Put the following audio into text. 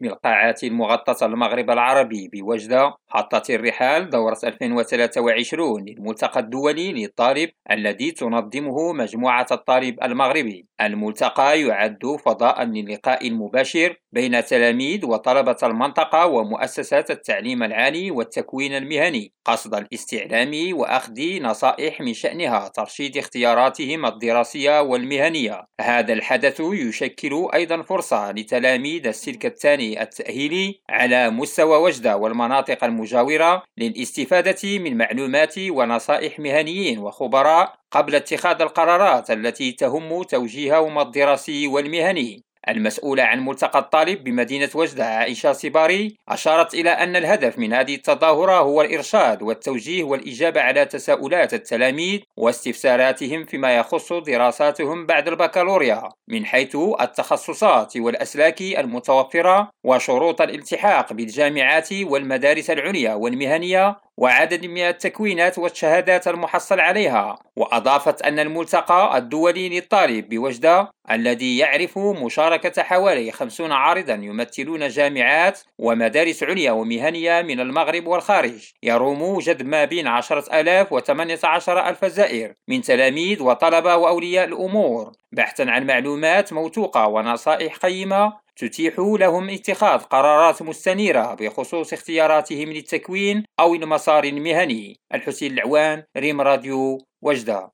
من القاعات المغطاة المغرب العربي بوجدة حطت الرحال دورة 2023 للملتقى الدولي للطالب الذي تنظمه مجموعة الطالب المغربي. الملتقى يعد فضاء للقاء المباشر بين تلاميذ وطلبة المنطقة ومؤسسات التعليم العالي والتكوين المهني. قصد الاستعلام وأخذ نصائح من شأنها ترشيد اختياراتهم الدراسية والمهنية. هذا الحدث يشكل أيضا فرصة لتلاميذ السلك الثاني التأهيلي على مستوى وجدة والمناطق المجاورة للاستفادة من معلومات ونصائح مهنيين وخبراء قبل اتخاذ القرارات التي تهم توجيههم الدراسي والمهني. المسؤولة عن ملتقى الطالب بمدينة وجدة عائشة سيباري أشارت إلى أن الهدف من هذه التظاهرة هو الإرشاد والتوجيه والإجابة على تساؤلات التلاميذ واستفساراتهم فيما يخص دراساتهم بعد البكالوريا من حيث التخصصات والأسلاك المتوفرة وشروط الالتحاق بالجامعات والمدارس العليا والمهنية وعدد من التكوينات والشهادات المحصل عليها وأضافت أن الملتقى الدولي للطالب بوجدة الذي يعرف مشاركة حوالي 50 عارضا يمثلون جامعات ومدارس عليا ومهنية من المغرب والخارج. يروم جذب ما بين 10000 و 18000 زائر من تلاميذ وطلبة وأولياء الأمور. بحثا عن معلومات موثوقة ونصائح قيمة تتيح لهم اتخاذ قرارات مستنيرة بخصوص اختياراتهم للتكوين أو المسار المهني الحسين العوان ريم راديو وجدة.